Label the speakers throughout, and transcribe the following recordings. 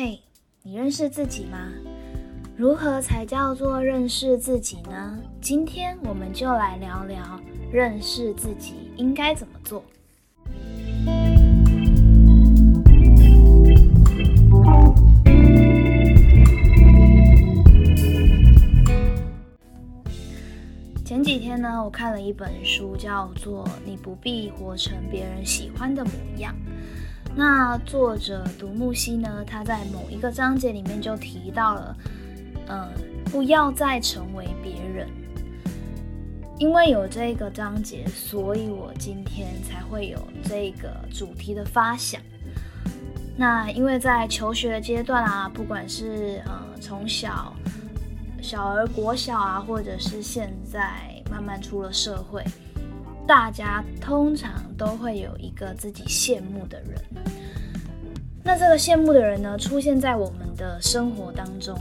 Speaker 1: 嘿，你认识自己吗？如何才叫做认识自己呢？今天我们就来聊聊认识自己应该怎么做。前几天呢，我看了一本书，叫做《你不必活成别人喜欢的模样》。那作者独木溪呢？他在某一个章节里面就提到了，呃，不要再成为别人。因为有这个章节，所以我今天才会有这个主题的发想。那因为在求学阶段啊，不管是呃从小小儿国小啊，或者是现在慢慢出了社会。大家通常都会有一个自己羡慕的人，那这个羡慕的人呢，出现在我们的生活当中，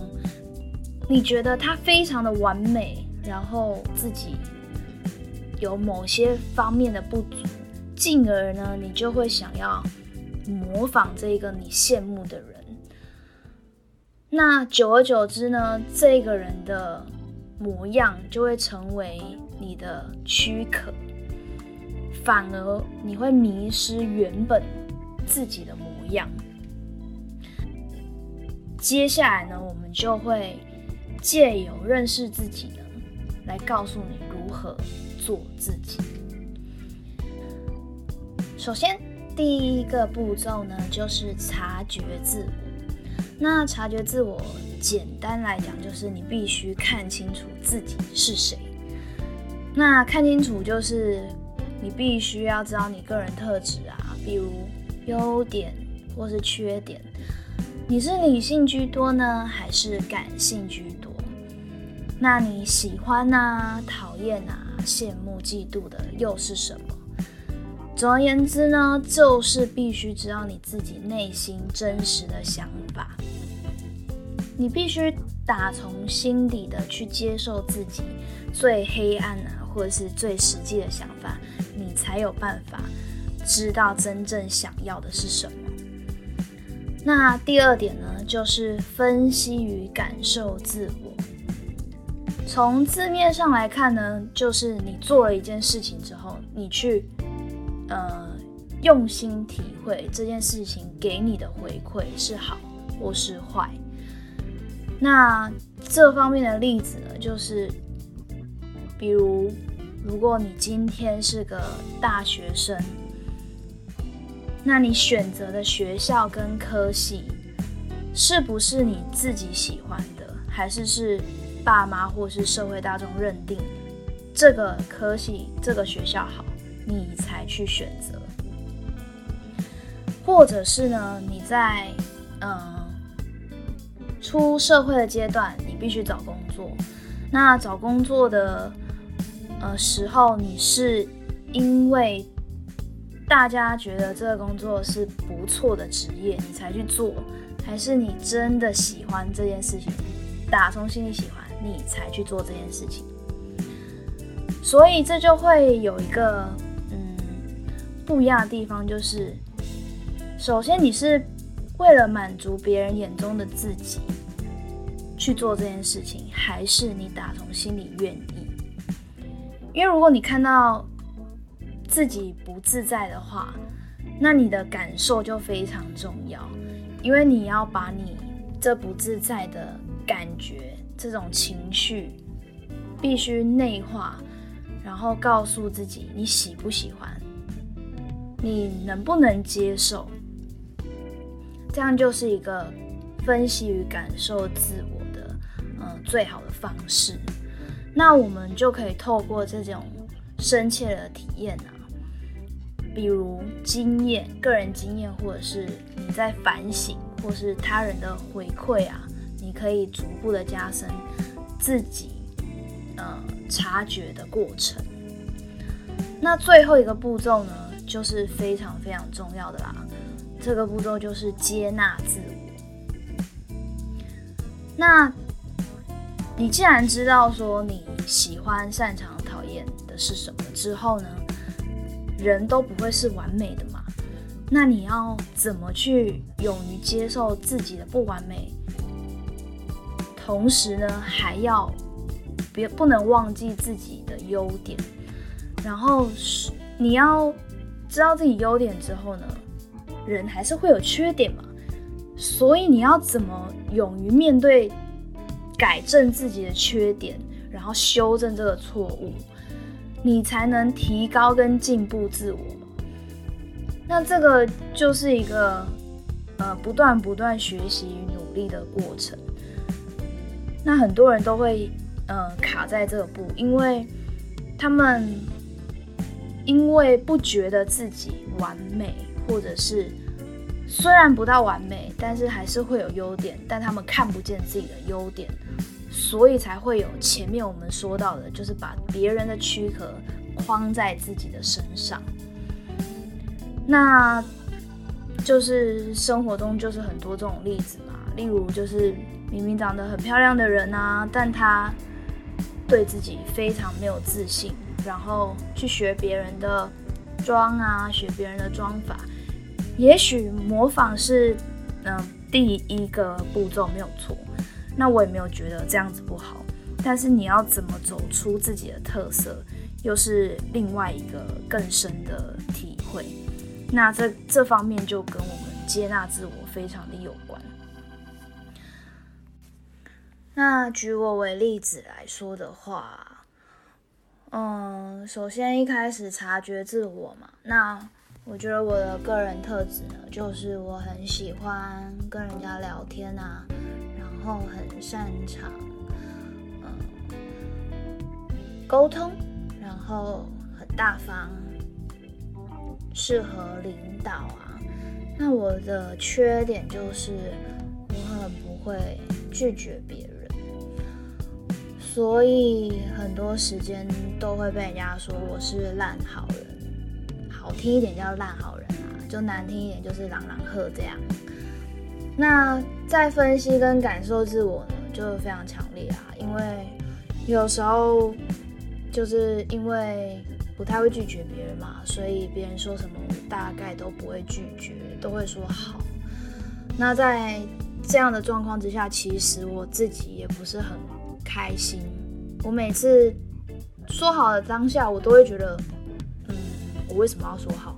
Speaker 1: 你觉得他非常的完美，然后自己有某些方面的不足，进而呢，你就会想要模仿这个你羡慕的人。那久而久之呢，这个人的模样就会成为你的躯壳。反而你会迷失原本自己的模样。接下来呢，我们就会借由认识自己呢，来告诉你如何做自己。首先，第一个步骤呢，就是察觉自我。那察觉自我，简单来讲，就是你必须看清楚自己是谁。那看清楚就是。你必须要知道你个人特质啊，比如优点或是缺点。你是理性居多呢，还是感性居多？那你喜欢啊、讨厌啊、羡慕、嫉妒的又是什么？总而言之呢，就是必须知道你自己内心真实的想法。你必须打从心底的去接受自己最黑暗啊，或者是最实际的想法。你才有办法知道真正想要的是什么。那第二点呢，就是分析与感受自我。从字面上来看呢，就是你做了一件事情之后，你去呃用心体会这件事情给你的回馈是好或是坏。那这方面的例子呢，就是比如。如果你今天是个大学生，那你选择的学校跟科系是不是你自己喜欢的，还是是爸妈或是社会大众认定这个科系、这个学校好，你才去选择？或者是呢？你在嗯出社会的阶段，你必须找工作，那找工作的。呃，时候你是因为大家觉得这个工作是不错的职业，你才去做，还是你真的喜欢这件事情，打从心里喜欢，你才去做这件事情？所以这就会有一个嗯不一样的地方，就是首先你是为了满足别人眼中的自己去做这件事情，还是你打从心里愿意？因为如果你看到自己不自在的话，那你的感受就非常重要。因为你要把你这不自在的感觉、这种情绪，必须内化，然后告诉自己你喜不喜欢，你能不能接受，这样就是一个分析与感受自我的，嗯，最好的方式。那我们就可以透过这种深切的体验啊，比如经验、个人经验，或者是你在反省，或是他人的回馈啊，你可以逐步的加深自己呃察觉的过程。那最后一个步骤呢，就是非常非常重要的啦，这个步骤就是接纳自我。那你既然知道说你喜欢、擅长、讨厌的是什么之后呢，人都不会是完美的嘛。那你要怎么去勇于接受自己的不完美？同时呢，还要别不能忘记自己的优点。然后是你要知道自己优点之后呢，人还是会有缺点嘛。所以你要怎么勇于面对、改正自己的缺点，然后修正这个错误，你才能提高跟进步自我。那这个就是一个呃不断不断学习与努力的过程。那很多人都会呃卡在这个步，因为他们因为不觉得自己完美，或者是。虽然不到完美，但是还是会有优点，但他们看不见自己的优点，所以才会有前面我们说到的，就是把别人的躯壳框在自己的身上。那就是生活中就是很多这种例子嘛，例如就是明明长得很漂亮的人啊，但他对自己非常没有自信，然后去学别人的妆啊，学别人的妆法。也许模仿是，嗯，第一个步骤没有错，那我也没有觉得这样子不好。但是你要怎么走出自己的特色，又是另外一个更深的体会。那这这方面就跟我们接纳自我非常的有关。那举我为例子来说的话，嗯，首先一开始察觉自我嘛，那。我觉得我的个人特质呢，就是我很喜欢跟人家聊天啊，然后很擅长嗯沟通，然后很大方，适合领导啊。那我的缺点就是我很不会拒绝别人，所以很多时间都会被人家说我是烂好人。好听一点叫烂好人啊，就难听一点就是朗朗赫这样。那在分析跟感受自我呢，就非常强烈啊，因为有时候就是因为不太会拒绝别人嘛，所以别人说什么我大概都不会拒绝，都会说好。那在这样的状况之下，其实我自己也不是很开心。我每次说好的当下，我都会觉得。我为什么要说好？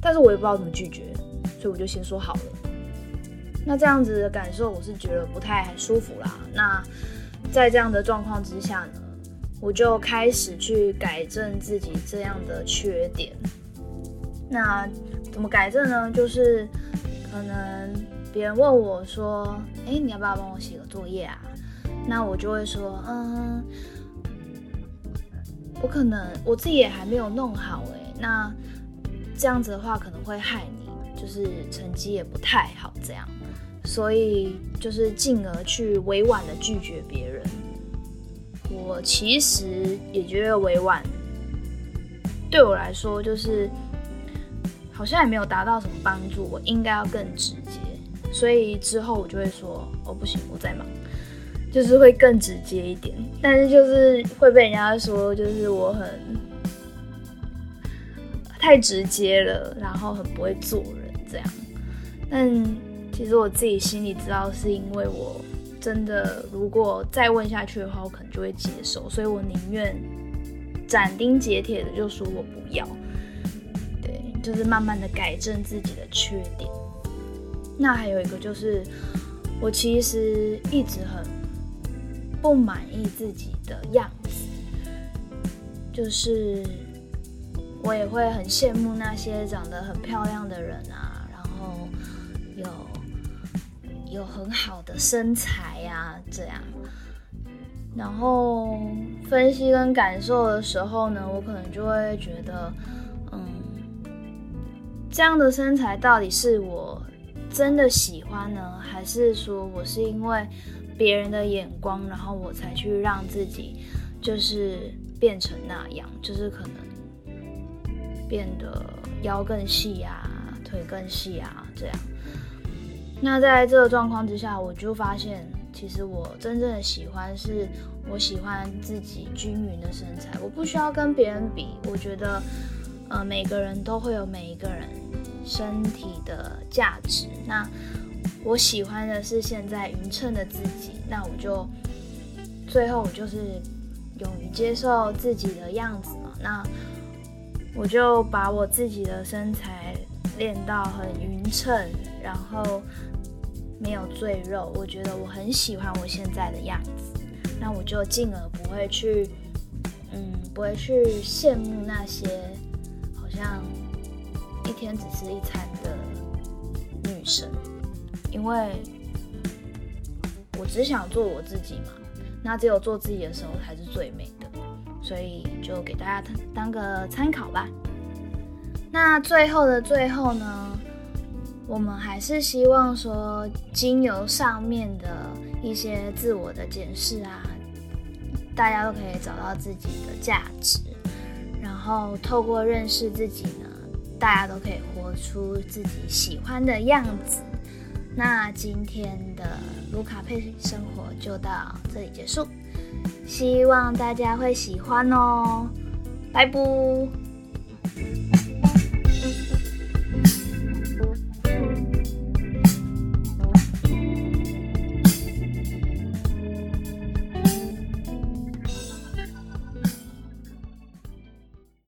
Speaker 1: 但是我也不知道怎么拒绝，所以我就先说好了。那这样子的感受，我是觉得不太舒服啦。那在这样的状况之下呢，我就开始去改正自己这样的缺点。那怎么改正呢？就是可能别人问我说：“哎，你要不要帮我写个作业啊？”那我就会说：“嗯，我可能我自己也还没有弄好哎。”那这样子的话可能会害你，就是成绩也不太好，这样，所以就是进而去委婉的拒绝别人。我其实也觉得委婉对我来说就是好像也没有达到什么帮助，我应该要更直接。所以之后我就会说，哦不行，我在忙，就是会更直接一点。但是就是会被人家说，就是我很。太直接了，然后很不会做人这样。但其实我自己心里知道，是因为我真的如果再问下去的话，我可能就会接受，所以我宁愿斩钉截铁的就说我不要。对，就是慢慢的改正自己的缺点。那还有一个就是，我其实一直很不满意自己的样子，就是。我也会很羡慕那些长得很漂亮的人啊，然后有有很好的身材呀，这样。然后分析跟感受的时候呢，我可能就会觉得，嗯，这样的身材到底是我真的喜欢呢，还是说我是因为别人的眼光，然后我才去让自己就是变成那样，就是可能。变得腰更细呀，腿更细啊，这样。那在这个状况之下，我就发现，其实我真正的喜欢是，我喜欢自己均匀的身材，我不需要跟别人比。我觉得，呃，每个人都会有每一个人身体的价值。那我喜欢的是现在匀称的自己，那我就最后我就是勇于接受自己的样子嘛。那我就把我自己的身材练到很匀称，然后没有赘肉。我觉得我很喜欢我现在的样子，那我就进而不会去，嗯，不会去羡慕那些好像一天只吃一餐的女生。因为我只想做我自己嘛，那只有做自己的时候才是最美，所以就给大家当个参考吧。那最后的最后呢，我们还是希望说，经由上面的一些自我的检视啊，大家都可以找到自己的价值，然后透过认识自己呢，大家都可以活出自己喜欢的样子。那今天的卢卡佩生活就到这里结束，希望大家会喜欢哦，拜拜。